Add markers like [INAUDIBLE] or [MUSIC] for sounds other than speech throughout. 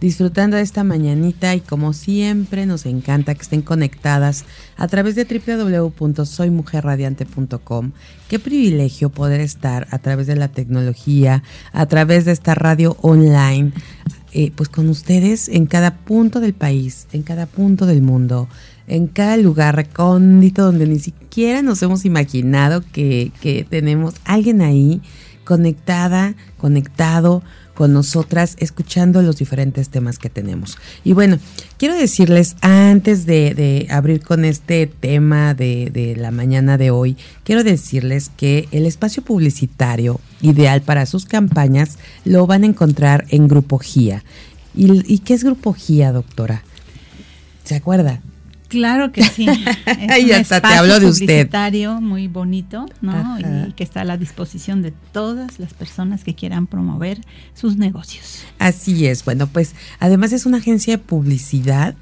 disfrutando de esta mañanita y como siempre nos encanta que estén conectadas a través de www.soymujerradiante.com. Qué privilegio poder estar a través de la tecnología, a través de esta radio online, eh, pues con ustedes en cada punto del país, en cada punto del mundo en cada lugar recóndito donde ni siquiera nos hemos imaginado que tenemos alguien ahí conectada, conectado con nosotras, escuchando los diferentes temas que tenemos. Y bueno, quiero decirles, antes de, abrir con este tema de, la mañana de hoy, quiero decirles que el espacio publicitario ideal para sus campañas lo van a encontrar en Grupo GIA. ¿Y, y qué es Grupo GIA, doctora? ¿Se acuerda? Claro que sí. [LAUGHS] Es y hasta te hablo de usted. muy bonito, ¿no? Y que está a la disposición de todas las personas que quieran promover sus negocios. Así es. Bueno, pues además es una agencia de publicidad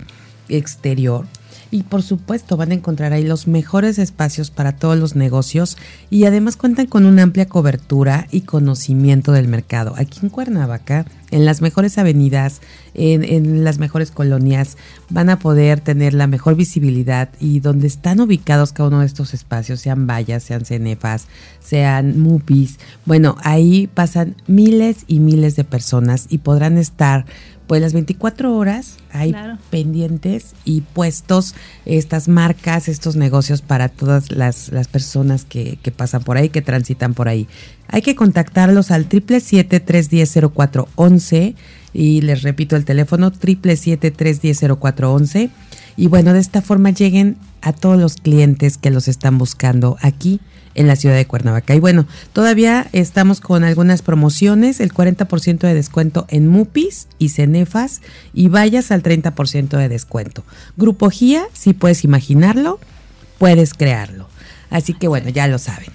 exterior y por supuesto van a encontrar ahí los mejores espacios para todos los negocios y además cuentan con una amplia cobertura y conocimiento del mercado. Aquí en Cuernavaca, en las mejores avenidas, en, las mejores colonias, van a poder tener la mejor visibilidad y donde están ubicados cada uno de estos espacios, sean vallas, sean cenefas, sean mupis, bueno, ahí pasan miles y miles de personas y podrán estar pues las 24 horas hay pendientes y puestos estas marcas, estos negocios para todas las, personas que, que, pasan por ahí, que transitan por ahí. Hay que contactarlos al 777-310-0411 y les repito el teléfono 777-310-0411 y bueno, de esta forma lleguen a todos los clientes que los están buscando aquí en la ciudad de Cuernavaca. Y bueno, todavía estamos con algunas promociones, el 40% de descuento en Mupis y Cenefas y vayas al 30% de descuento. Grupo GIA, si puedes imaginarlo, puedes crearlo. Así que bueno, ya lo saben.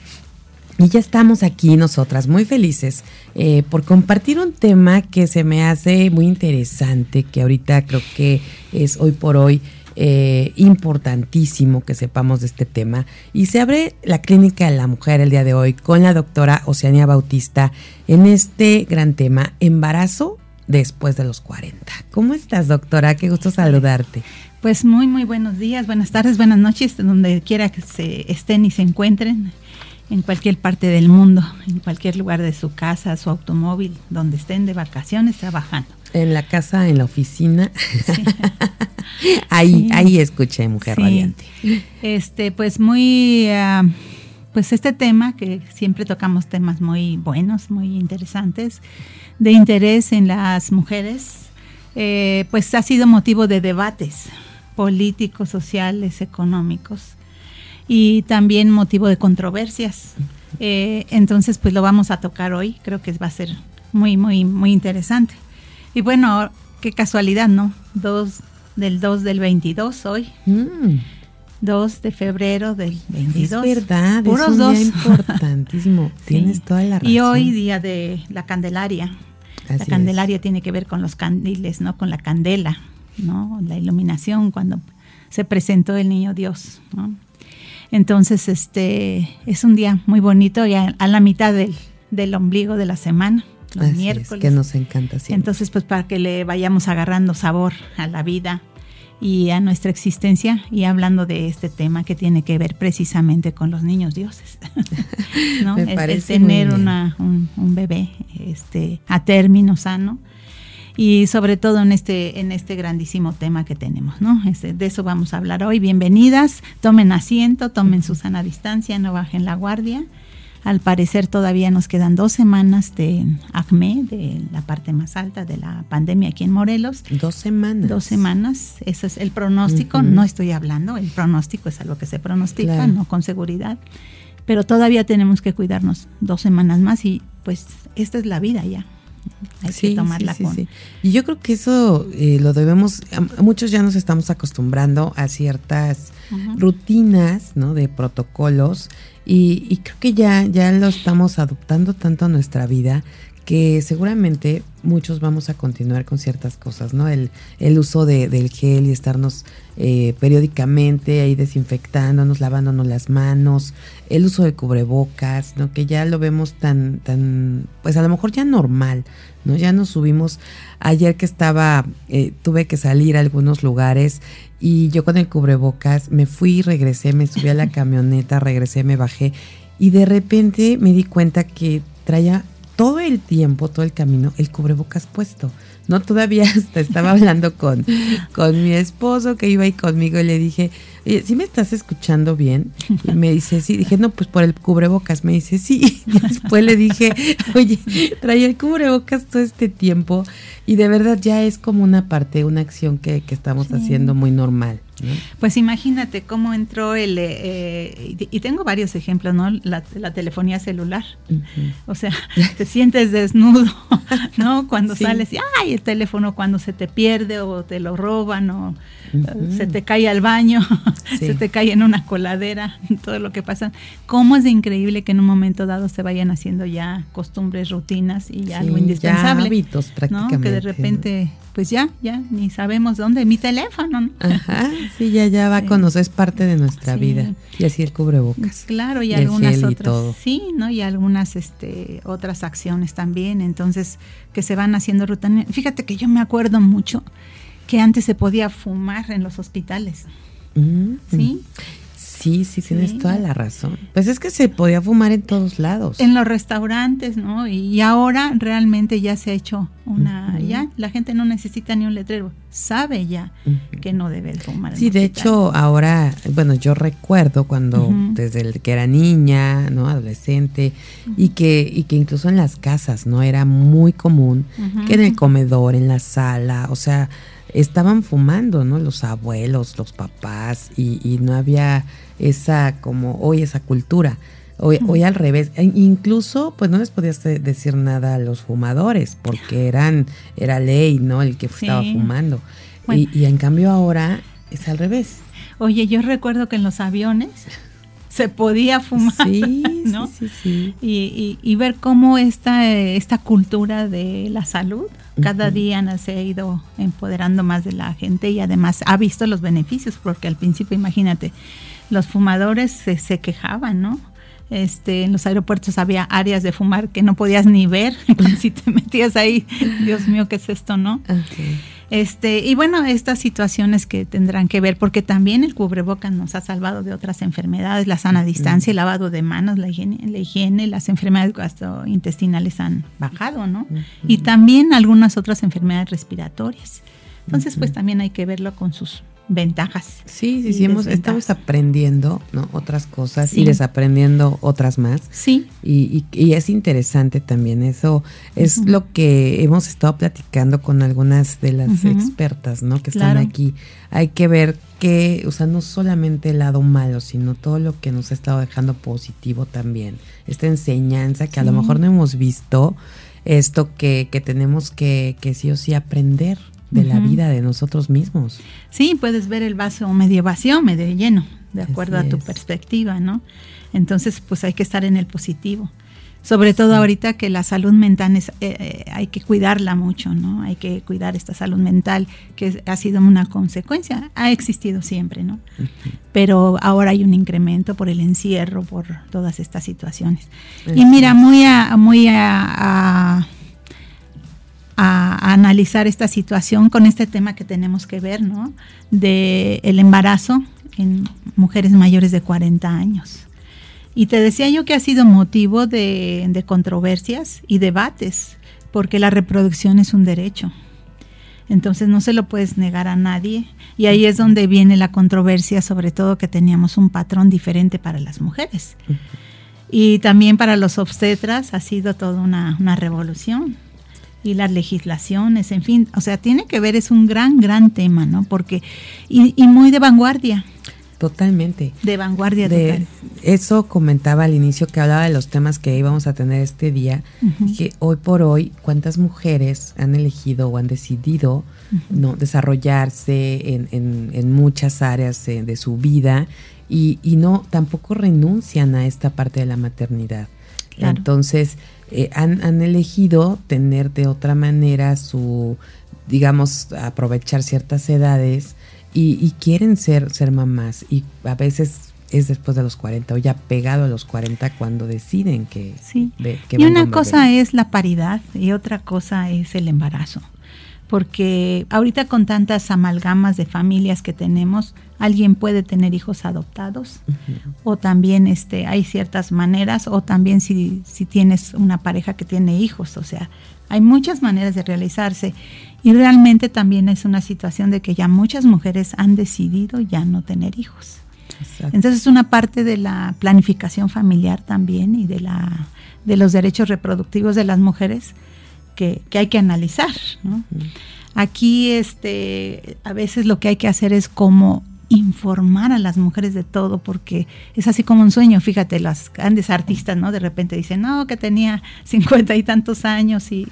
Y ya estamos aquí nosotras muy felices eh, por compartir un tema que se me hace muy interesante, que ahorita creo que es hoy por hoy eh, importantísimo que sepamos de este tema. Y se abre la Clínica de la Mujer el día de hoy con la doctora Oceania Bautista en este gran tema, embarazo después de los 40. ¿Cómo estás, doctora? Qué gusto saludarte. Pues muy, muy buenos días, buenas tardes, buenas noches, donde quiera que se estén y se encuentren, en cualquier parte del mundo, en cualquier lugar de su casa, su automóvil, donde estén de vacaciones trabajando. En la casa, en la oficina. [LAUGHS] ahí, ahí escuché Mujer Radiante. Este, pues muy, ah, pues este tema, que siempre tocamos temas muy buenos, muy interesantes, de interés en las mujeres, eh, pues ha sido motivo de debates políticos, sociales, económicos y también motivo de controversias. Eh, entonces, pues lo vamos a tocar hoy. Creo que va a ser muy, muy, muy interesante. Y bueno, qué casualidad, ¿no? Dos del 2 del 22 hoy. 2 mm. de febrero del 22. Es verdad, es un dos. día importantísimo. [LAUGHS] Tienes toda la razón. Y hoy día de la Candelaria. la Candelaria tiene que ver con los candiles, ¿no? Con la candela, ¿no? La iluminación cuando se presentó el niño Dios, ¿no? Entonces, este es un día muy bonito y a, la mitad del, del ombligo de la semana los miércoles. que nos encanta siempre. Entonces, pues para que le vayamos agarrando sabor a la vida y a nuestra existencia y hablando de este tema que tiene que ver precisamente con los niños dioses. [LAUGHS] ¿no? Me parece tener una, un, bebé este, a término sano y sobre todo en este, en este grandísimo tema que tenemos, ¿no? Este, de eso vamos a hablar hoy. Bienvenidas, tomen asiento, tomen su sana distancia, no bajen la guardia al parecer todavía nos quedan dos semanas de ACME, de la parte más alta de la pandemia aquí en Morelos. Dos semanas. Dos semanas, ese es el pronóstico, no estoy hablando, el pronóstico es algo que se pronostica, no con seguridad, pero todavía tenemos que cuidarnos dos semanas más y pues esta es la vida ya. Hay que tomarla sí, con. Y yo creo que eso eh, lo debemos, muchos ya nos estamos acostumbrando a ciertas rutinas, ¿no? De protocolos y, creo que ya, ya lo estamos adoptando tanto a nuestra vida que seguramente muchos vamos a continuar con ciertas cosas, ¿no? El, el uso de, del gel y estarnos eh, periódicamente ahí desinfectándonos, lavándonos las manos, el uso de cubrebocas, ¿no? Que ya lo vemos tan, tan, pues a lo mejor ya normal, ¿no? Ya nos subimos, ayer que estaba, eh, tuve que salir a algunos lugares y yo con el cubrebocas me fui, regresé, me subí a la [LAUGHS] camioneta, regresé, me bajé y de repente me di cuenta que traía todo el tiempo, todo el camino, el cubrebocas puesto. No, todavía [LAUGHS] hasta estaba hablando con, con mi esposo que iba ahí conmigo y le dije, oye, ¿sí me estás escuchando bien? Y me dice, sí. Dije, no, pues por el cubrebocas. Me dice, sí. [LAUGHS] Y después le dije, oye, traía el cubrebocas todo este tiempo y de verdad ya es como una parte, una acción que, que estamos haciendo muy normal. Pues imagínate cómo entró el, eh, eh, y tengo varios ejemplos, ¿no? La, telefonía celular. O sea, te sientes desnudo, [LAUGHS] ¿no? Cuando sales y, ay, el teléfono cuando se te pierde o te lo roban o se te cae al baño, [LAUGHS] se te cae en una coladera, todo lo que pasa. ¿Cómo es de increíble que en un momento dado se vayan haciendo ya costumbres, rutinas y algo indispensable? hábitos prácticamente. ¿no? Que de repente pues ya, ya, ni sabemos dónde, mi teléfono. ¿no? Ajá, [LAUGHS] sí, ya, ya va con nosotros, es parte de nuestra vida. Y así el cubrebocas. Claro, y, algunas otras. Sí, ¿no? Y algunas este, otras acciones también, entonces, que se van haciendo ruta. Fíjate que yo me acuerdo mucho que antes se podía fumar en los hospitales. Mm, ¿Sí? Sí, sí, tienes toda la razón. Pues es que se podía fumar en todos lados. En los restaurantes, ¿no? Y, ahora realmente ya se ha hecho una, ya la gente no necesita ni un letrero, sabe ya que no debe fumar. Sí, de hecho ahora, bueno, yo recuerdo cuando desde el que era niña, ¿no? Adolescente y que y que incluso en las casas, ¿no? Era muy común que en el comedor, en la sala, o sea, estaban fumando, ¿no? Los abuelos, los papás, y, no había esa, como hoy, esa cultura. Hoy, hoy al revés, e incluso pues no les podías decir nada a los fumadores porque eran era ley, ¿no? El que estaba fumando. Y, y en cambio ahora es al revés. Oye, yo recuerdo que en los aviones se podía fumar, sí, [LAUGHS] ¿no? Sí, sí, y, y, ver cómo esta, esta cultura de la salud cada día se ha ido empoderando más de la gente y además ha visto los beneficios, porque al principio, imagínate, los fumadores se, se quejaban, ¿no? Este, en los aeropuertos había áreas de fumar que no podías ni ver [LAUGHS] si te metías ahí. Dios mío, ¿qué es esto, no? Este, y bueno, estas situaciones que tendrán que ver, porque también el cubrebocas nos ha salvado de otras enfermedades, la sana distancia, el lavado de manos, la higiene, la higiene las enfermedades gastrointestinales han bajado, ¿no? Y también algunas otras enfermedades respiratorias. Entonces, pues también hay que verlo con sus ventajas. Sí, sí, sí, hemos, estamos aprendiendo ¿no? otras cosas y desaprendiendo otras más. Sí. Y, y, es interesante también, eso es lo que hemos estado platicando con algunas de las expertas ¿no? que están aquí. Hay que ver que, o sea, no solamente el lado malo, sino todo lo que nos ha estado dejando positivo también. Esta enseñanza que a lo mejor no hemos visto, esto que, que tenemos que, que sí o sí aprender de la vida de nosotros mismos. Sí, puedes ver el vaso medio vacío, medio lleno, de acuerdo a tu perspectiva, ¿no? Entonces, pues hay que estar en el positivo. Sobre todo ahorita que la salud mental es, eh, eh, hay que cuidarla mucho, ¿no? Hay que cuidar esta salud mental que ha sido una consecuencia, ha existido siempre, ¿no? Pero ahora hay un incremento por el encierro, por todas estas situaciones. Y mira, muy a, muy a a, analizar esta situación con este tema que tenemos que ver, ¿no? De el embarazo en mujeres mayores de 40 años. Y te decía yo que ha sido motivo de, de controversias y debates, porque la reproducción es un derecho. Entonces no se lo puedes negar a nadie. Y ahí es donde viene la controversia, sobre todo que teníamos un patrón diferente para las mujeres. Y también para los obstetras ha sido toda una, una revolución y las legislaciones, en fin, o sea, tiene que ver, es un gran, gran tema, ¿no? Porque, y, y muy de vanguardia. Totalmente. De vanguardia de, Eso comentaba al inicio que hablaba de los temas que íbamos a tener este día, que hoy por hoy, ¿cuántas mujeres han elegido o han decidido no desarrollarse en, en, en muchas áreas de, de su vida y, y, no tampoco renuncian a esta parte de la maternidad? Entonces, eh, han, han elegido tener de otra manera su, digamos, aprovechar ciertas edades y, quieren ser, ser mamás y a veces es después de los 40 o ya pegado a los 40 cuando deciden que... Sí. y una cosa es la paridad y otra cosa es el embarazo. Porque ahorita con tantas amalgamas de familias que tenemos, alguien puede tener hijos adoptados o también este, hay ciertas maneras o también si, si tienes una pareja que tiene hijos, o sea, hay muchas maneras de realizarse y realmente también es una situación de que ya muchas mujeres han decidido ya no tener hijos. Entonces es una parte de la planificación familiar también y de, la, de los derechos reproductivos de las mujeres que, hay que analizar. Aquí este, a veces lo que hay que hacer es como informar a las mujeres de todo, porque es así como un sueño. Fíjate, las grandes artistas, ¿no? De repente dicen, no, que tenía cincuenta y tantos años y,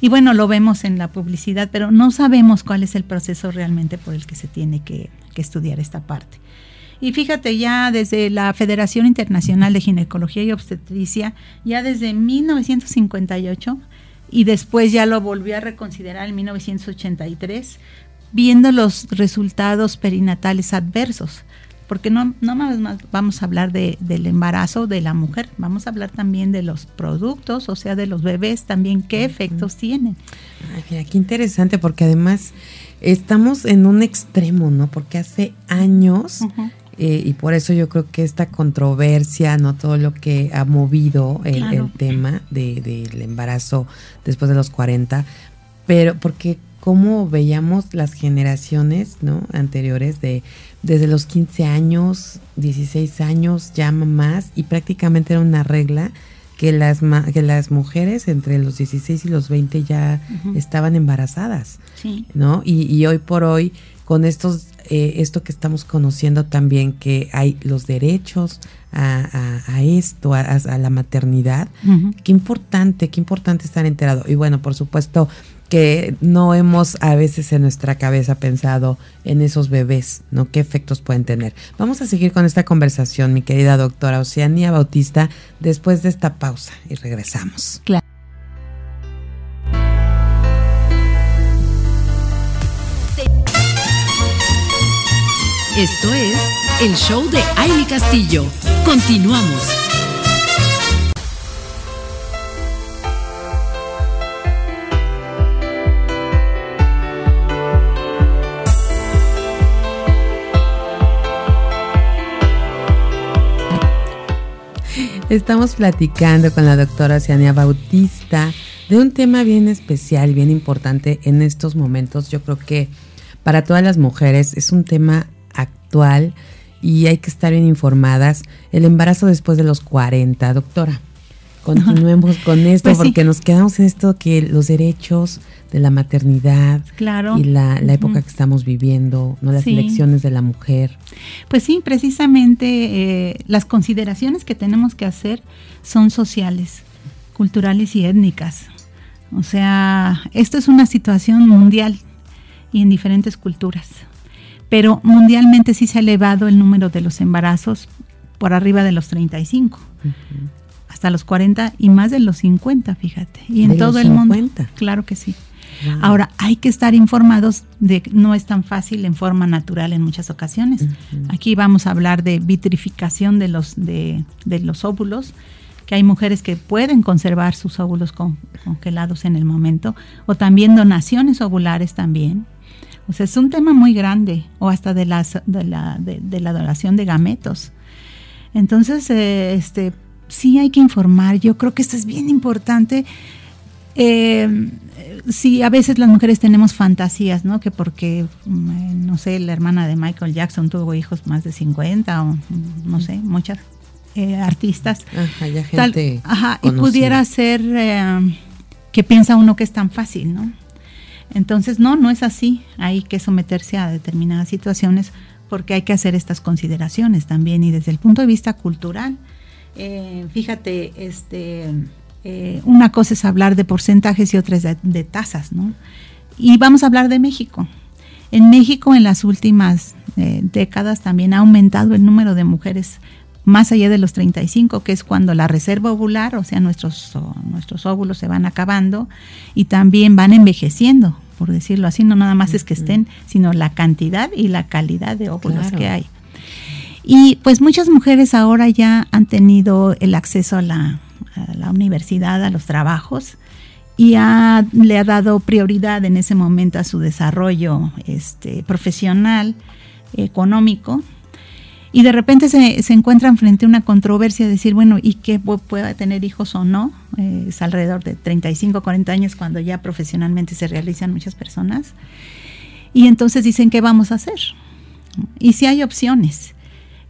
y, bueno, lo vemos en la publicidad, pero no sabemos cuál es el proceso realmente por el que se tiene que, que estudiar esta parte. Y fíjate, ya desde la Federación Internacional de Ginecología y Obstetricia, ya desde 1958, y después ya lo volvió a reconsiderar en 1983, viendo los resultados perinatales adversos. Porque no, no más vamos a hablar de, del embarazo de la mujer, vamos a hablar también de los productos, o sea, de los bebés también, qué efectos tienen. Ay, qué interesante, porque además estamos en un extremo, ¿no? Porque hace años eh, y por eso yo creo que esta controversia, no todo lo que ha movido el, tema del embarazo después de los 40, pero porque como veíamos las generaciones ¿no? anteriores de desde los 15 años, 16 años, ya más, y prácticamente era una regla que las, que las mujeres entre los 16 y los 20 ya estaban embarazadas, ¿no? Y, y, hoy por hoy, con estos eh, esto que estamos conociendo también, que hay los derechos a, esto, a, la maternidad. Qué importante, qué importante estar enterado. Y bueno, por supuesto que no hemos a veces en nuestra cabeza pensado en esos bebés, ¿no? ¿Qué efectos pueden tener? Vamos a seguir con esta conversación, mi querida doctora Oceania Bautista, después de esta pausa y regresamos. Claro. Esto es el show de Aile Castillo. Continuamos. Estamos platicando con la doctora Oceania Bautista de un tema bien especial, bien importante en estos momentos. Yo creo que para todas las mujeres es un tema actual y hay que estar bien informadas. El embarazo después de los 40, doctora. Continuemos con esto pues porque nos quedamos en esto que los derechos de la maternidad claro. y la, época que estamos viviendo, no las elecciones de la mujer. Pues sí, precisamente eh, las consideraciones que tenemos que hacer son sociales, culturales y étnicas. O sea, esto es una situación mundial y en diferentes culturas pero mundialmente sí se ha elevado el número de los embarazos por arriba de los 35, hasta los 40 y más de los 50, fíjate. Y en todo el mundo. Claro que sí. Ahora, hay que estar informados de que no es tan fácil en forma natural en muchas ocasiones. Aquí vamos a hablar de vitrificación de los, de, los óvulos, que hay mujeres que pueden conservar sus óvulos congelados en el momento, o también donaciones ovulares también, o sea, es un tema muy grande, o hasta de, las, de, la, de, la donación de gametos. Entonces, eh, este, sí hay que informar. Yo creo que esto es bien importante. Eh, sí, a veces las mujeres tenemos fantasías, ¿no? Que porque, mm, no sé, la hermana de Michael Jackson tuvo hijos más de 50 o, no sé, muchas eh, artistas. Ajá, ya gente ajá, y pudiera ser que piensa uno que es tan fácil, ¿no? Entonces, no, no es así. Hay que someterse a determinadas situaciones porque hay que hacer estas consideraciones también y desde el punto de vista cultural. Eh, fíjate, este, eh, una cosa es hablar de porcentajes y otra es de, tasas, ¿no? Y vamos a hablar de México. En México en las últimas eh, décadas también ha aumentado el número de mujeres más allá de los 35, que es cuando la reserva ovular, o sea, nuestros, nuestros óvulos se van acabando y también van envejeciendo, por decirlo así, no nada más es que estén, sino la cantidad y la calidad de óvulos que hay. Y pues muchas mujeres ahora ya han tenido el acceso a la, universidad, a los trabajos, y le ha dado prioridad en ese momento a su desarrollo este, profesional, económico, y de repente se, se, encuentran frente a una controversia de decir, bueno, ¿y qué pueda tener hijos o no? Eh, es alrededor de 35, 40 años cuando ya profesionalmente se realizan muchas personas. Y entonces dicen, ¿qué vamos a hacer? Y si hay opciones.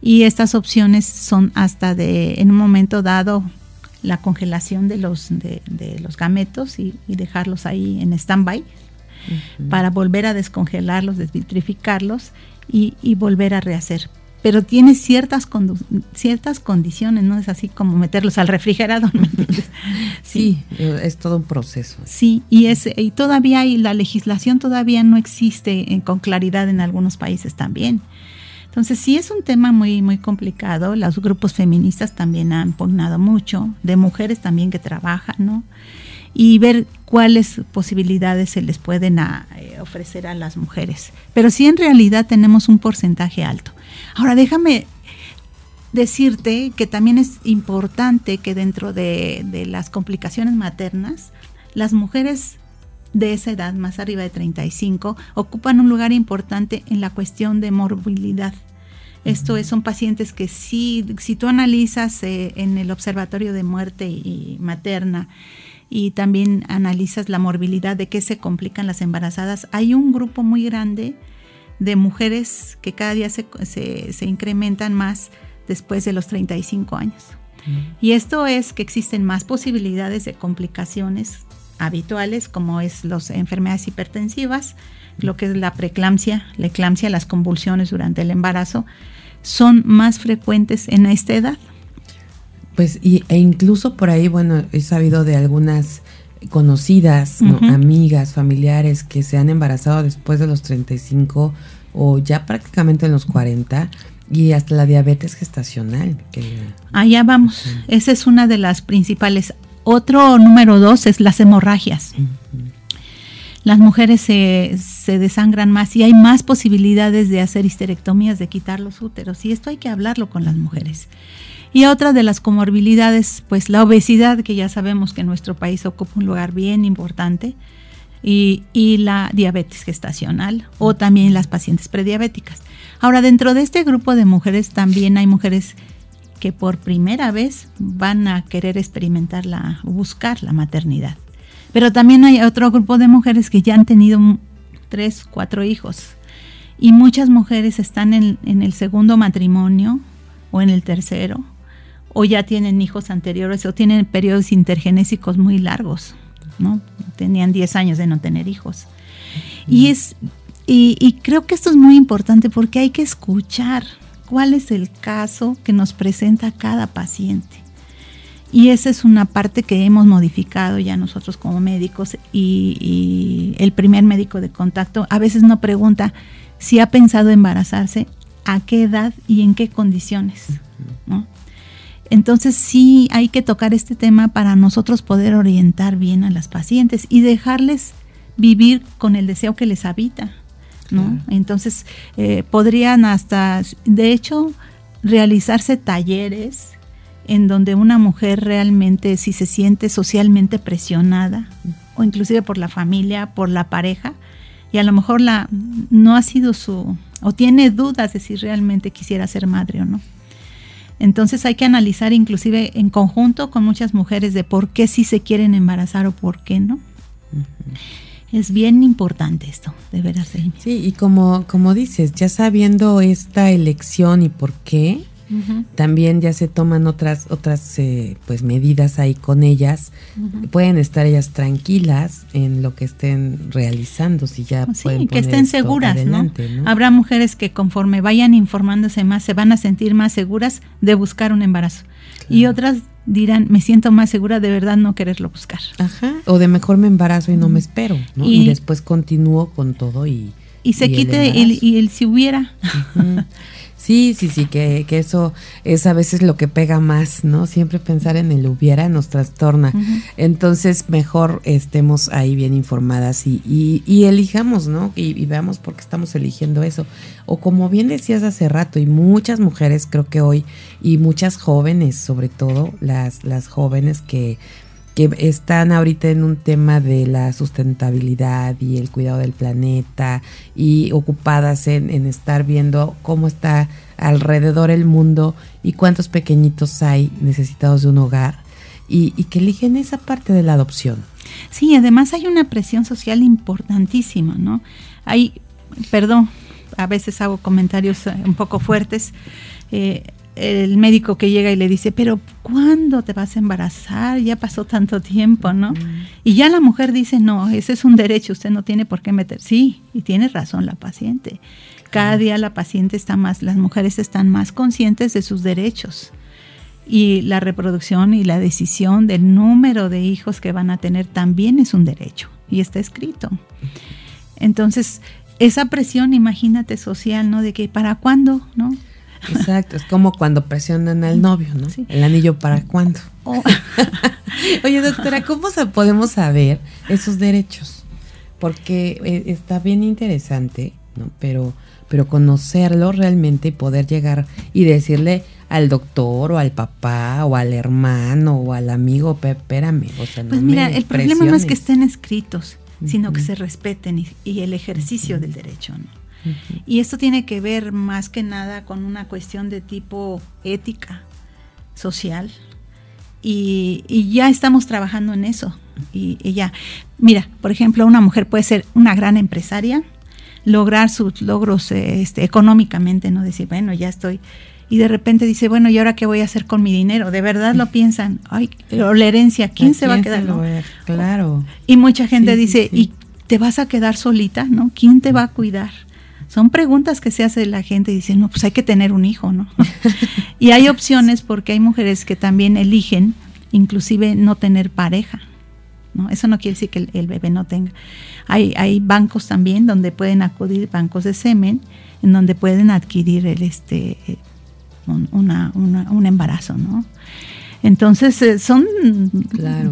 Y estas opciones son hasta de, en un momento dado, la congelación de los, de, los gametos y, dejarlos ahí en stand-by para volver a descongelarlos, desvitrificarlos y, y volver a rehacer pero tiene ciertas ciertas condiciones, no es así como meterlos al refrigerador. [LAUGHS] sí, es todo un proceso. Sí, y es y todavía hay la legislación todavía no existe con claridad en algunos países también. Entonces sí es un tema muy muy complicado. Los grupos feministas también han pugnado mucho, de mujeres también que trabajan, ¿no? Y ver cuáles posibilidades se les pueden eh, ofrecer a las mujeres. Pero sí en realidad tenemos un porcentaje alto. Ahora déjame decirte que también es importante que dentro de, las complicaciones maternas, las mujeres de esa edad, más arriba de 35, ocupan un lugar importante en la cuestión de morbilidad. Esto es, son pacientes que sí, si tú analizas eh, en el Observatorio de Muerte y Materna y también analizas la morbilidad de qué se complican las embarazadas, hay un grupo muy grande de mujeres que cada día se, se, incrementan más después de los 35 años. Y esto es que existen más posibilidades de complicaciones habituales como es las enfermedades hipertensivas, lo que es la preeclampsia, la eclampsia, las convulsiones durante el embarazo, son más frecuentes en esta edad. Pues y, e incluso por ahí, bueno, he sabido de algunas conocidas, amigas, familiares que se han embarazado después de los 35 o ya prácticamente en los 40 y hasta la diabetes gestacional. Allá vamos, esa es una de las principales. Otro número dos es las hemorragias. Las mujeres se, se, desangran más y hay más posibilidades de hacer histerectomías, de quitar los úteros. Y esto hay que hablarlo con las mujeres. Y otra de las comorbilidades, pues la obesidad, que ya sabemos que en nuestro país ocupa un lugar bien importante, y, la diabetes gestacional o también las pacientes prediabéticas. Ahora, dentro de este grupo de mujeres también hay mujeres que por primera vez van a querer experimentar la, buscar la maternidad. Pero también hay otro grupo de mujeres que ya han tenido tres, cuatro hijos. Y muchas mujeres están en, en el segundo matrimonio o en el tercero o ya tienen hijos anteriores o tienen periodos intergenésicos muy largos, ¿no? Tenían 10 años de no tener hijos. Y es y, creo que esto es muy importante porque hay que escuchar cuál es el caso que nos presenta cada paciente. Y esa es una parte que hemos modificado ya nosotros como médicos y, el primer médico de contacto a veces no pregunta si ha pensado embarazarse, a qué edad y en qué condiciones. Entonces sí hay que tocar este tema para nosotros poder orientar bien a las pacientes y dejarles vivir con el deseo que les habita. ¿No? Entonces eh, podrían hasta, de hecho, realizarse talleres en donde una mujer realmente si se siente socialmente presionada o inclusive por la familia, por la pareja y a lo mejor la no ha sido su o tiene dudas de si realmente quisiera ser madre o no. Entonces hay que analizar inclusive en conjunto con muchas mujeres de por qué sí se quieren embarazar o por qué no. Es bien importante esto, de veras. Sí, y como, como dices, ya sabiendo esta elección y por qué, también ya se toman otras otras eh, pues medidas ahí con ellas. Pueden estar ellas tranquilas en lo que estén realizando, si ya sí, que estén seguras, ¿no? Habrá mujeres que conforme vayan informándose más se van a sentir más seguras de buscar un embarazo. Y otras dirán, me siento más segura de verdad no quererlo buscar. Ajá. O de mejor me embarazo y no me espero, Y, después continúo con todo y... Y se quite el, y el si hubiera. [LAUGHS] Sí, sí, sí, que, que, eso es a veces lo que pega más, ¿no? Siempre pensar en el hubiera nos trastorna. Entonces, mejor estemos ahí bien informadas y, y, elijamos, ¿no? Y, y, veamos por qué estamos eligiendo eso. O como bien decías hace rato, y muchas mujeres creo que hoy, y muchas jóvenes, sobre todo las, las jóvenes que que están ahorita en un tema de la sustentabilidad y el cuidado del planeta y ocupadas en, estar viendo cómo está alrededor el mundo y cuántos pequeñitos hay necesitados de un hogar y, que eligen esa parte de la adopción. Sí, además hay una presión social importantísima, ¿no? Hay, perdón, a veces hago comentarios eh, un poco fuertes. Eh, el médico que llega y le dice, pero ¿cuándo te vas a embarazar? Ya pasó tanto tiempo, ¿no? Y ya la mujer dice, no, ese es un derecho, usted no tiene por qué meter. Sí, y tiene razón la paciente. Cada día la paciente está más, las mujeres están más conscientes de sus derechos. Y la reproducción y la decisión del número de hijos que van a tener también es un derecho y está escrito. Entonces, esa presión, imagínate, social, ¿no? De que para cuándo, ¿no? Exacto, es como cuando presionan al novio, ¿no? El anillo para cuándo. Oh. [LAUGHS] Oye, doctora, ¿cómo podemos saber esos derechos? Porque eh, está bien interesante, ¿no? Pero, pero conocerlo realmente y poder llegar y decirle al doctor o al papá o al hermano o al amigo, espérame, o sea, no Pues mira, el problema no es que estén escritos, sino que se respeten y, el ejercicio del derecho, ¿no? Y esto tiene que ver más que nada con una cuestión de tipo ética, social. Y, ya estamos trabajando en eso. Y, ya, mira, por ejemplo, una mujer puede ser una gran empresaria, lograr sus logros este, económicamente, no decir, bueno, ya estoy. Y de repente dice, bueno, ¿y ahora qué voy a hacer con mi dinero? De verdad lo [LAUGHS] piensan, ay, la herencia, ¿quién se va a quedar? Claro. Y mucha gente dice, ¿y te vas a quedar solita? ¿No? ¿Quién te va a cuidar? Son preguntas que se hace la gente y dicen, no, pues hay que tener un hijo, ¿no? y hay opciones porque hay mujeres que también eligen inclusive no tener pareja. ¿no? Eso no quiere decir que el, bebé no tenga. Hay, hay bancos también donde pueden acudir, bancos de semen, en donde pueden adquirir el, este, un embarazo, ¿no? Entonces eh, son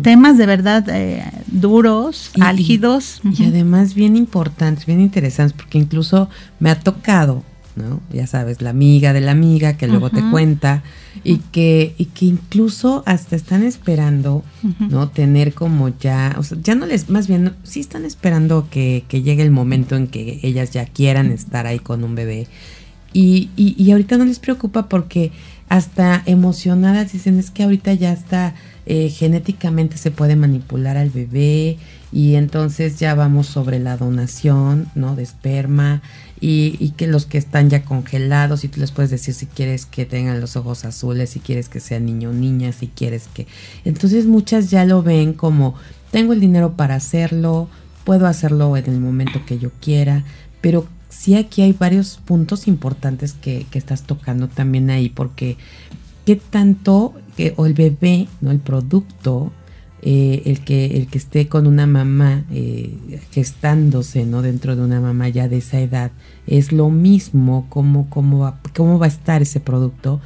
temas de verdad eh, duros, álgidos. Y, además bien importantes, bien interesantes, porque incluso me ha tocado, ¿no? Ya sabes, la amiga de la amiga que luego te cuenta y que, y que incluso hasta están esperando, ¿no? Tener como ya, o sea, ya no les, más bien, sí están esperando que, que llegue el momento en que ellas ya quieran estar ahí con un bebé. Y, y, y ahorita no les preocupa porque hasta emocionadas dicen es que ahorita ya está eh, genéticamente se puede manipular al bebé y entonces ya vamos sobre la donación no de esperma y, y, que los que están ya congelados y tú les puedes decir si quieres que tengan los ojos azules si quieres que sea niño o niña si quieres que entonces muchas ya lo ven como tengo el dinero para hacerlo puedo hacerlo en el momento que yo quiera pero sí aquí hay varios puntos importantes que, estás tocando también ahí, porque qué tanto, o el bebé, ¿no? El producto, eh, el, que, el que esté con una mamá eh, gestándose, ¿no? Dentro de una mamá ya de esa edad, es lo mismo, cómo, cómo, va, cómo va a estar ese producto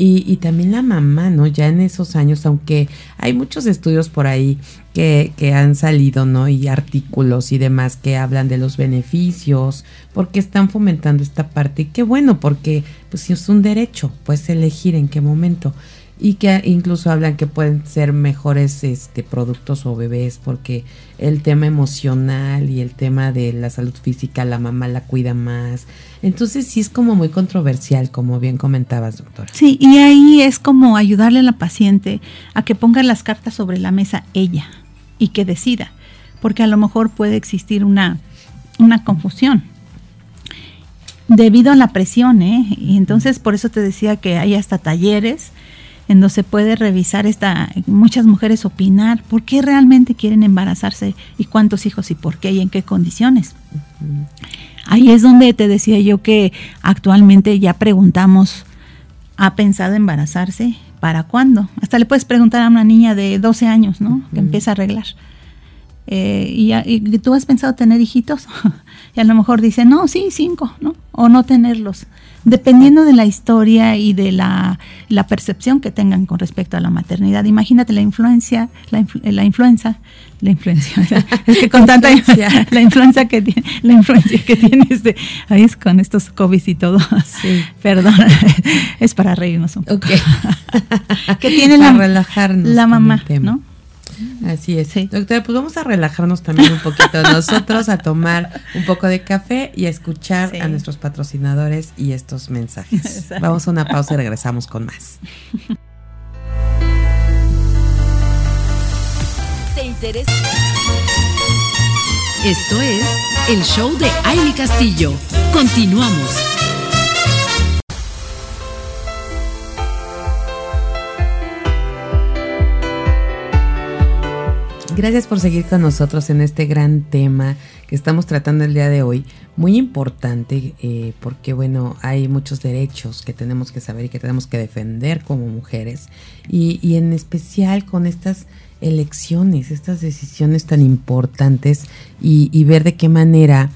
y, y, también la mamá, ¿no? Ya en esos años, aunque hay muchos estudios por ahí que, que, han salido, ¿no? Y artículos y demás que hablan de los beneficios, porque están fomentando esta parte. Y qué bueno, porque pues es un derecho, puedes elegir en qué momento y que incluso hablan que pueden ser mejores este productos o bebés porque el tema emocional y el tema de la salud física la mamá la cuida más entonces sí es como muy controversial como bien comentabas doctora sí y ahí es como ayudarle a la paciente a que ponga las cartas sobre la mesa ella y que decida porque a lo mejor puede existir una una confusión debido a la presión, ¿eh? Y entonces por eso te decía que hay hasta talleres en donde se puede revisar esta, muchas mujeres opinar por qué realmente quieren embarazarse y cuántos hijos y por qué y en qué condiciones. Ahí es donde te decía yo que actualmente ya preguntamos, ¿ha pensado embarazarse? ¿Para cuándo? Hasta le puedes preguntar a una niña de 12 años, ¿no? Que empieza a arreglar. eh, y, y, tú has pensado tener hijitos [LAUGHS] y a lo mejor dicen, no, sí, cinco, ¿no? O no tenerlos dependiendo de la historia y de la, la, percepción que tengan con respecto a la maternidad. Imagínate la influencia, la, la influenza, la influencia, [LAUGHS] es que con tanta [LAUGHS] la influencia que tiene, la influencia que tiene este, ahí es con estos COVID y todo. Sí. [LAUGHS] Perdón, es para reírnos un poco. que tiene para la, relajarnos la mamá, ¿no? Así es. Doctora, pues vamos a relajarnos también un poquito [LAUGHS] nosotros, a tomar un poco de café y a escuchar a nuestros patrocinadores y estos mensajes. Vamos a una pausa y regresamos con más. ¿Te interesa? Esto es el show de Aile Castillo. Continuamos. Gracias por seguir con nosotros en este gran tema que estamos tratando el día de hoy. Muy importante eh, porque, bueno, hay muchos derechos que tenemos que saber y que tenemos que defender como mujeres. Y, en especial con estas elecciones, estas decisiones tan importantes y, ver de qué manera,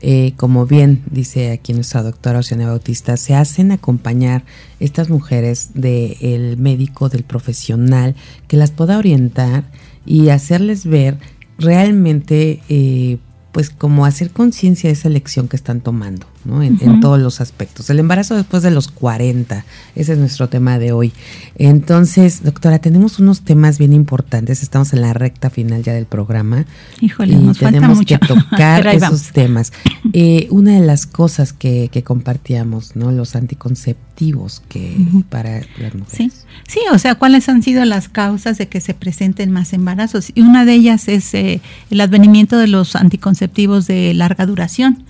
eh, como bien dice aquí nuestra doctora Oceana Bautista, se hacen acompañar estas mujeres del médico, del profesional, que las pueda orientar y hacerles ver realmente, eh, pues como hacer conciencia de esa elección que están tomando. En, todos los aspectos. El embarazo después de los 40, ese es nuestro tema de hoy. Entonces, doctora, tenemos unos temas bien importantes, estamos en la recta final ya del programa. Híjole, y nos tenemos falta que tocar [LAUGHS] esos temas. Eh, una de las cosas que, compartíamos, ¿no? Los anticonceptivos que para las mujeres. Sí. sí, o sea, ¿cuáles han sido las causas de que se presenten más embarazos? Y una de ellas es eh, el advenimiento de los anticonceptivos de larga duración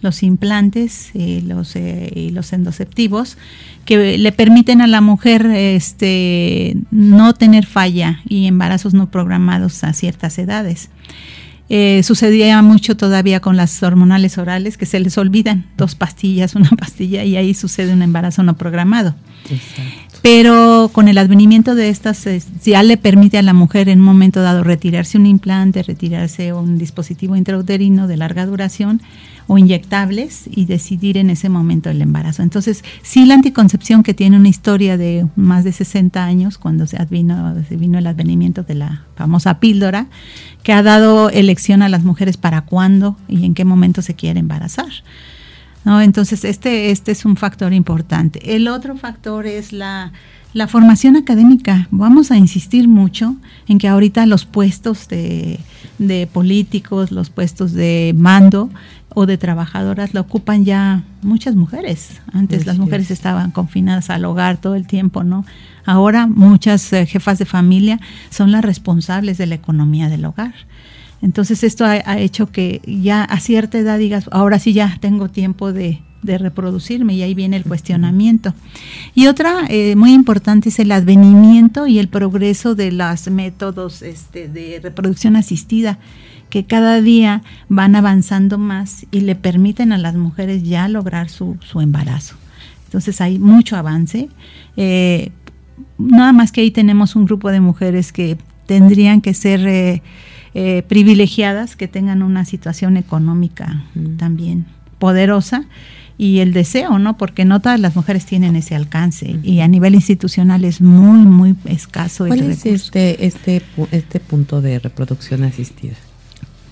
los implantes eh, los, eh, y los endoceptivos que le permiten a la mujer este, no tener falla y embarazos no programados a ciertas edades. Eh, sucedía mucho todavía con las hormonales orales que se les olvidan dos pastillas, una pastilla y ahí sucede un embarazo no programado. Pero con el advenimiento de estas, ya le permite a la mujer en un momento dado retirarse un implante, retirarse un dispositivo intrauterino de larga duración o inyectables y decidir en ese momento el embarazo. Entonces, sí la anticoncepción que tiene una historia de más de 60 años, cuando se, advino, se vino el advenimiento de la famosa píldora, que ha dado elección a las mujeres para cuándo y en qué momento se quiere embarazar. ¿no? Entonces, este, este es un factor importante. El otro factor es la, la formación académica. Vamos a insistir mucho en que ahorita los puestos de, de políticos, los puestos de mando, o de trabajadoras la ocupan ya muchas mujeres. Antes las mujeres estaban confinadas al hogar todo el tiempo, ¿no? Ahora muchas eh, jefas de familia son las responsables de la economía del hogar. Entonces esto ha, hecho que ya a cierta edad digas, ahora sí ya tengo tiempo de, reproducirme y ahí viene el cuestionamiento. Y otra eh, muy importante es el advenimiento y el progreso de los métodos este, de reproducción asistida que cada día van avanzando más y le permiten a las mujeres ya lograr su, embarazo. Entonces hay mucho avance. Eh, nada más que ahí tenemos un grupo de mujeres que tendrían que ser eh, eh, privilegiadas, que tengan una situación económica también poderosa y el deseo, ¿no? Porque no todas las mujeres tienen ese alcance y a nivel institucional es muy, muy escaso. ¿Cuál es este, este, este punto de reproducción asistida?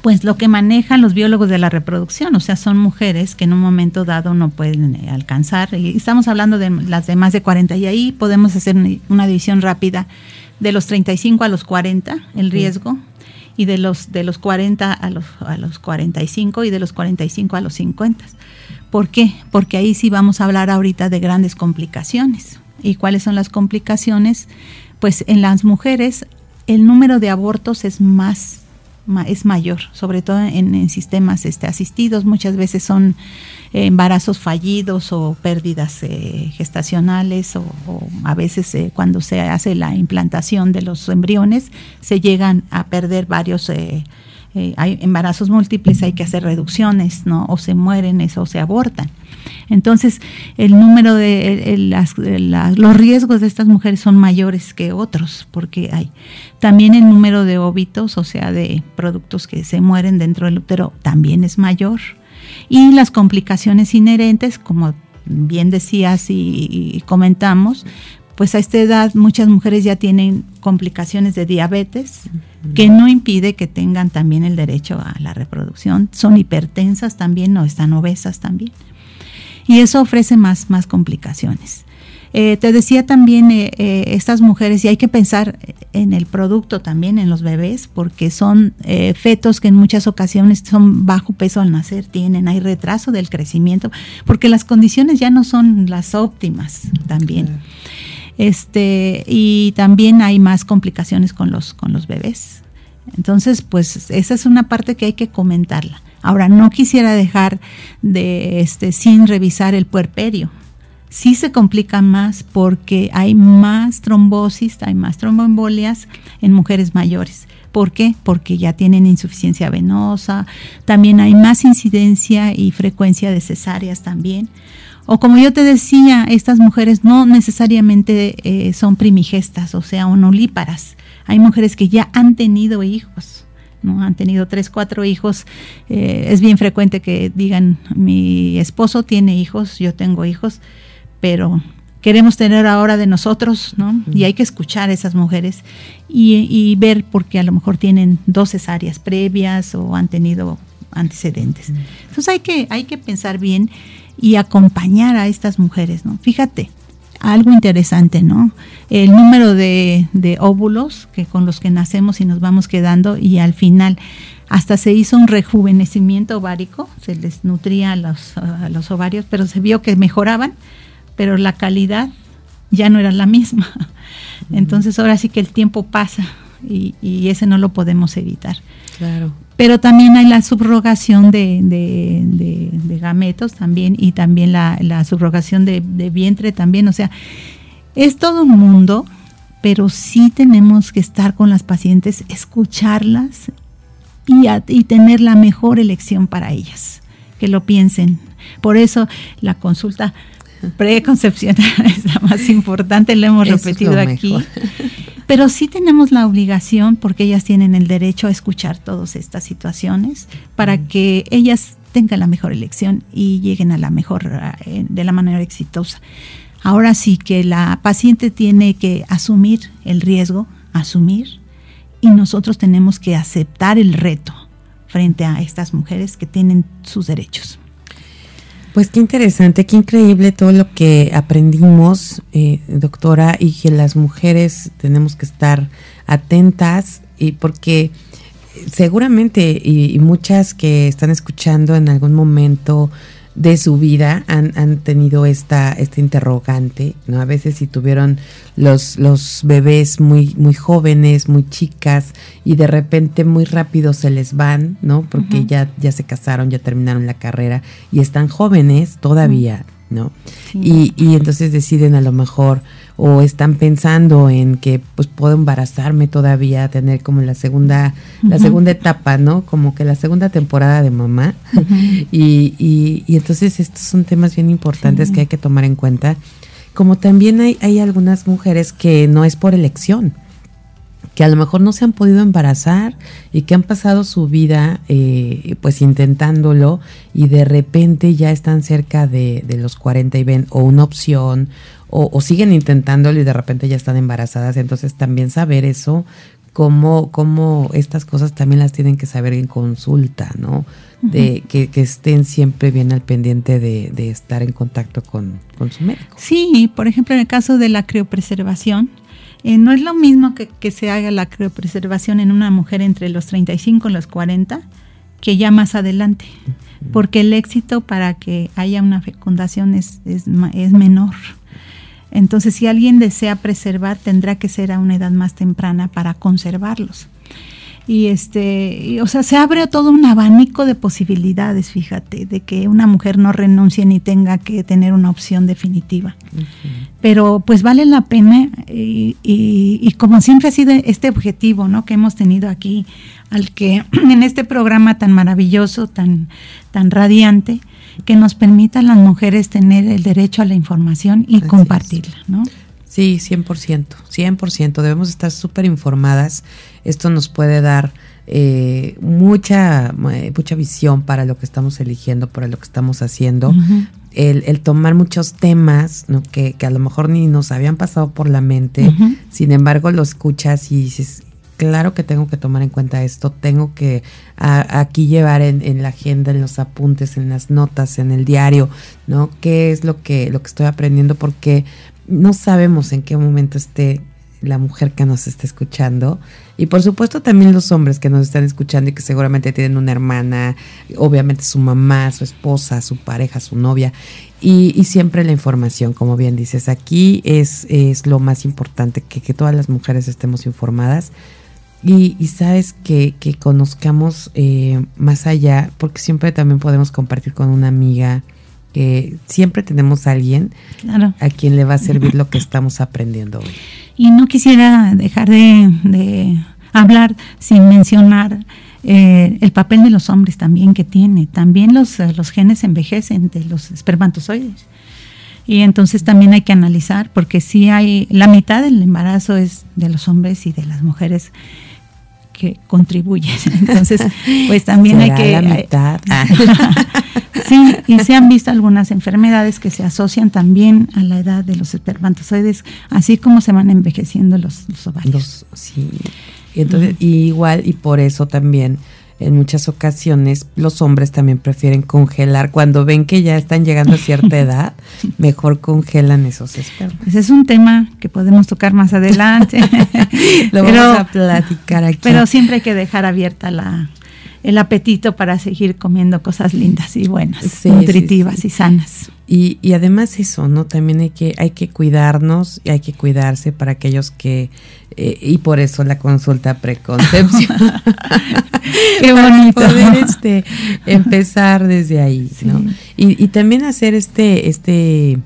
pues lo que manejan los biólogos de la reproducción, o sea, son mujeres que en un momento dado no pueden eh, alcanzar, y estamos hablando de las de más de 40, y ahí podemos hacer una división rápida de los 35 a los 40, el riesgo, y de los, de los 40 a los, a los 45 y de los 45 a los 50. ¿Por qué? Porque ahí sí vamos a hablar ahorita de grandes complicaciones. ¿Y cuáles son las complicaciones? Pues en las mujeres el número de abortos es más es mayor, sobre todo en, sistemas este, asistidos. Muchas veces son eh, embarazos fallidos o pérdidas eh, gestacionales o, a veces eh, cuando se hace la implantación de los embriones se llegan a perder varios eh, hay embarazos múltiples, hay que hacer reducciones, ¿no? O se mueren eso, o se abortan. Entonces, el número de los riesgos de estas mujeres son mayores que otros, porque hay también el número de óbitos, o sea, de productos que se mueren dentro del útero, también es mayor. Y las complicaciones inherentes, como bien decías y comentamos, pues a esta edad muchas mujeres ya tienen complicaciones de diabetes, que no impide que tengan también el derecho a la reproducción. Son hipertensas también o están obesas también. Y eso ofrece más, más complicaciones. Eh, te decía también eh, eh, estas mujeres, y hay que pensar en el producto también, en los bebés, porque son fetos que en muchas ocasiones son bajo peso al nacer, tienen, hay retraso del crecimiento, porque las condiciones ya no son las óptimas también. Este, y también hay más complicaciones con los, con los bebés. Entonces, pues esa es una parte que hay que comentarla. Ahora, no quisiera dejar de este sin revisar el puerperio. Sí se complica más porque hay más trombosis, hay más tromboembolias en mujeres mayores. ¿Por qué? Porque ya tienen insuficiencia venosa, también hay más incidencia y frecuencia de cesáreas también. O como yo te decía, estas mujeres no necesariamente eh, son primigestas, o sea, onolíparas. Hay mujeres que ya han tenido hijos, ¿no? Han tenido tres, cuatro hijos. Eh, es bien frecuente que digan, mi esposo tiene hijos, yo tengo hijos, pero queremos tener ahora de nosotros, ¿no? Y hay que escuchar a esas mujeres y, y ver porque a lo mejor tienen dos cesáreas previas o han tenido antecedentes. Entonces hay que, hay que pensar bien y acompañar a estas mujeres, ¿no? Fíjate, algo interesante, ¿no? El número de, óvulos que con los que nacemos y nos vamos quedando y al final hasta se hizo un rejuvenecimiento ovárico, se les nutría a los, a los ovarios, pero se vio que mejoraban, pero la calidad ya no era la misma. Entonces ahora sí que el tiempo pasa y, y ese no lo podemos evitar. Claro pero también hay la subrogación de, de, gametos también y también la, subrogación de, vientre también, o sea, es todo un mundo, pero sí tenemos que estar con las pacientes, escucharlas y tener la mejor elección para ellas, que lo piensen. Por eso la consulta preconcepcional [LAUGHS] es la más importante, lo hemos repetido aquí. Pero sí tenemos la obligación, porque ellas tienen el derecho a escuchar todas estas situaciones, para que ellas tengan la mejor elección y lleguen a la mejor, eh, de la manera exitosa. Ahora sí que la paciente tiene que asumir el riesgo, asumir, y nosotros tenemos que aceptar el reto frente a estas mujeres que tienen sus derechos. Pues qué interesante, qué increíble todo lo que aprendimos, eh, doctora, y que las mujeres tenemos que estar atentas y porque seguramente y muchas que están escuchando en algún momento de su vida han, han tenido esta, esta interrogante, ¿no? A veces si tuvieron los, los bebés muy, muy jóvenes, muy chicas, y de repente muy rápido se les van, ¿no? Porque ya, ya se casaron, ya terminaron la carrera, y están jóvenes todavía, ¿no? Y, y entonces deciden a lo mejor o están pensando en que pues puedo embarazarme todavía, tener como la segunda, la segunda etapa, ¿no? Como que la segunda temporada de mamá. y, y, y, entonces estos son temas bien importantes que hay que tomar en cuenta. Como también hay, hay algunas mujeres que no es por elección, que a lo mejor no se han podido embarazar y que han pasado su vida eh, pues intentándolo y de repente ya están cerca de, de los 40 y ven o una opción o, siguen intentándolo y de repente ya están embarazadas. Entonces también saber eso, cómo, cómo estas cosas también las tienen que saber en consulta, ¿no? De que, estén siempre bien al pendiente de, estar en contacto con, su médico. Sí, por ejemplo, en el caso de la criopreservación, eh, no es lo mismo que, que, se haga la criopreservación en una mujer entre los 35 y los 40 que ya más adelante, porque el éxito para que haya una fecundación es, es, es menor. Entonces, si alguien desea preservar, tendrá que ser a una edad más temprana para conservarlos. Y este, o sea, se abre todo un abanico de posibilidades, fíjate, de que una mujer no renuncie ni tenga que tener una opción definitiva. pero pues vale la pena y, y, como siempre ha sido este objetivo ¿no? que hemos tenido aquí, al que [CLEARS THROAT] en este programa tan maravilloso, tan, tan radiante, que nos permita a las mujeres tener el derecho a la información y compartirla, ¿no? Sí, 100%, 100%. Debemos estar súper informadas. Esto nos puede dar eh, mucha, eh, mucha visión para lo que estamos eligiendo, para lo que estamos haciendo. el, tomar muchos temas que, a lo mejor ni nos habían pasado por la mente, sin embargo lo escuchas y dices, claro que tengo que tomar en cuenta esto, tengo que aquí llevar en, en, la agenda, en los apuntes, en las notas, en el diario, ¿no? ¿Qué es lo que, lo que estoy aprendiendo? Porque no sabemos en qué momento esté la mujer que nos está escuchando. Y por supuesto también los hombres que nos están escuchando y que seguramente tienen una hermana, obviamente su mamá, su esposa, su pareja, su novia. Y, siempre la información, como bien dices, aquí es, es lo más importante, que, que todas las mujeres estemos informadas. Y, sabes que, que conozcamos eh, más allá, porque siempre también podemos compartir con una amiga, que siempre tenemos a alguien a quien le va a servir lo que estamos aprendiendo hoy. Y no quisiera dejar de, hablar sin mencionar eh, el papel de los hombres también que tiene. También los, eh, los genes envejecen de los espermatozoides. Y entonces también hay que analizar, porque si hay, la mitad del embarazo es de los hombres y de las mujeres que contribuyen. [LAUGHS] Entonces, pues también hay que... La mitad? [LAUGHS] [LAUGHS] sí, y se han visto algunas enfermedades que se asocian también a la edad de los espermatozoides, así como se van envejeciendo los, ovarios. sí, entonces, igual, y por eso también en muchas ocasiones los hombres también prefieren congelar cuando ven que ya están llegando a cierta [LAUGHS] edad, mejor congelan esos espermas. Pues es un tema que podemos tocar más adelante. [LAUGHS] Lo vamos a platicar aquí. Pero siempre hay que dejar abierta la, el apetito para seguir comiendo cosas lindas y buenas, nutritivas y sanas. Y, y, además eso, ¿no? También hay que, hay que cuidarnos y hay que cuidarse para aquellos que, eh, y por eso la consulta preconcepción. [LAUGHS] [LAUGHS] Qué bonito. poder este, empezar desde ahí, ¿no? Y, y también hacer este, este,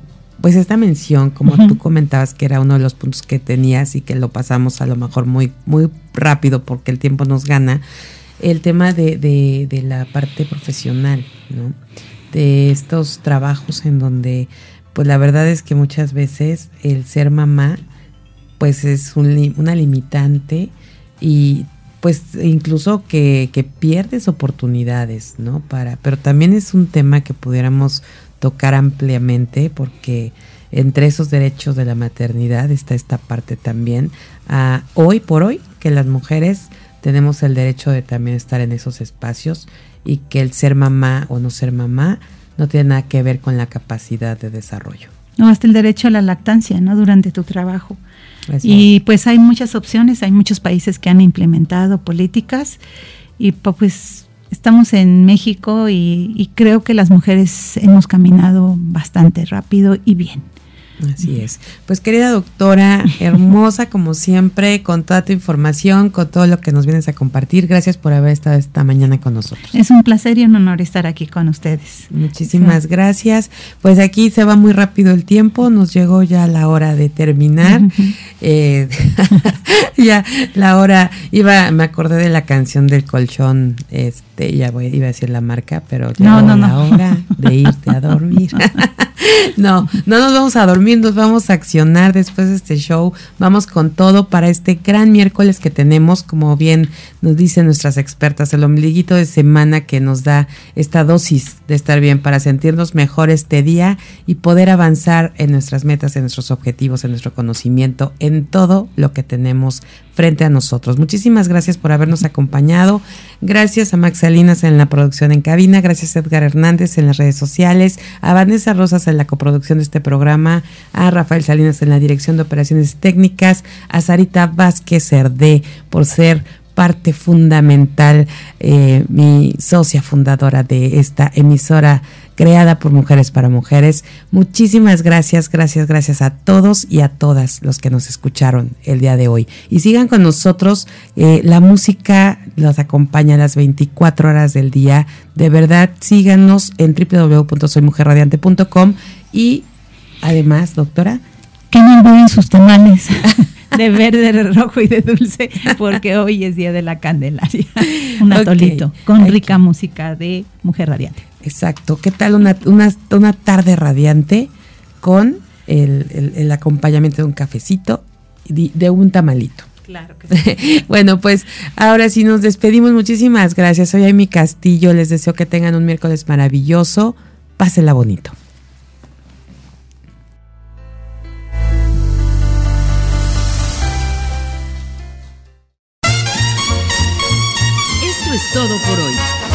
pues esta mención, como tú comentabas que era uno de los puntos que tenías y que lo pasamos a lo mejor muy, muy rápido porque el tiempo nos gana, el tema de, de, la parte profesional, ¿no? De estos trabajos en donde, pues la verdad es que muchas veces el ser mamá, pues es un, una limitante y pues incluso que, que, pierdes oportunidades, ¿no? Para, pero también es un tema que pudiéramos tocar ampliamente porque entre esos derechos de la maternidad está esta parte también. Ah, hoy por hoy que las mujeres tenemos el derecho de también estar en esos espacios y que el ser mamá o no ser mamá no tiene nada que ver con la capacidad de desarrollo. No, hasta el derecho a la lactancia, ¿no? Durante tu trabajo. y pues hay muchas opciones, hay muchos países que han implementado políticas y pues estamos en México y creo que las mujeres hemos caminado bastante rápido y bien. Así es. Pues querida doctora, [LAUGHS] hermosa como siempre, con toda tu información, con todo lo que nos vienes a compartir. Gracias por haber estado esta mañana con nosotros. Es un placer y un honor estar aquí con ustedes. Muchísimas gracias. Pues aquí se va muy rápido el tiempo, nos llegó ya la hora de terminar. [LAUGHS] Eh, [LAUGHS] ya la hora, iba, me acordé de la canción del colchón, este, ya voy, iba a decir la marca, pero ya no, no, la hora de irte a dormir. no, no nos vamos a dormir, nos vamos a accionar después de este show. Vamos con todo para este gran miércoles que tenemos, como bien nos dicen nuestras expertas, el ombliguito de semana que nos da esta dosis de estar bien para sentirnos mejor este día y poder avanzar en nuestras metas, en nuestros objetivos, en nuestro conocimiento, en todo lo que tenemos frente a nosotros. Muchísimas gracias por habernos acompañado. Gracias a Max Salinas en la producción en cabina, gracias a Edgar Hernández en las redes sociales, a Vanessa Rosas en la coproducción de este programa, a Rafael Salinas en la dirección de operaciones técnicas, a Sarita Vázquez Cerdé por ser parte fundamental, eh, mi socia fundadora de esta emisora creada por Mujeres para Mujeres. Muchísimas gracias, gracias, gracias a todos y a todas los que nos escucharon el día de hoy. Y sigan con nosotros, eh, la música los acompaña a las 24 horas del día. De verdad, síganos en www.soymujerradiante.com y además, doctora, que no olviden sus tamales [LAUGHS] de verde, de rojo y de dulce, porque hoy es Día de la Candelaria. Un atolito con rica música de Mujer Radiante. Exacto. ¿Qué tal una, una, tarde radiante con el, el, acompañamiento de un cafecito y de un tamalito? Claro que [LAUGHS] sí. bueno, pues ahora sí nos despedimos. Muchísimas gracias. Soy Amy Castillo. Les deseo que tengan un miércoles maravilloso. Pásenla bonito. Esto es todo por hoy.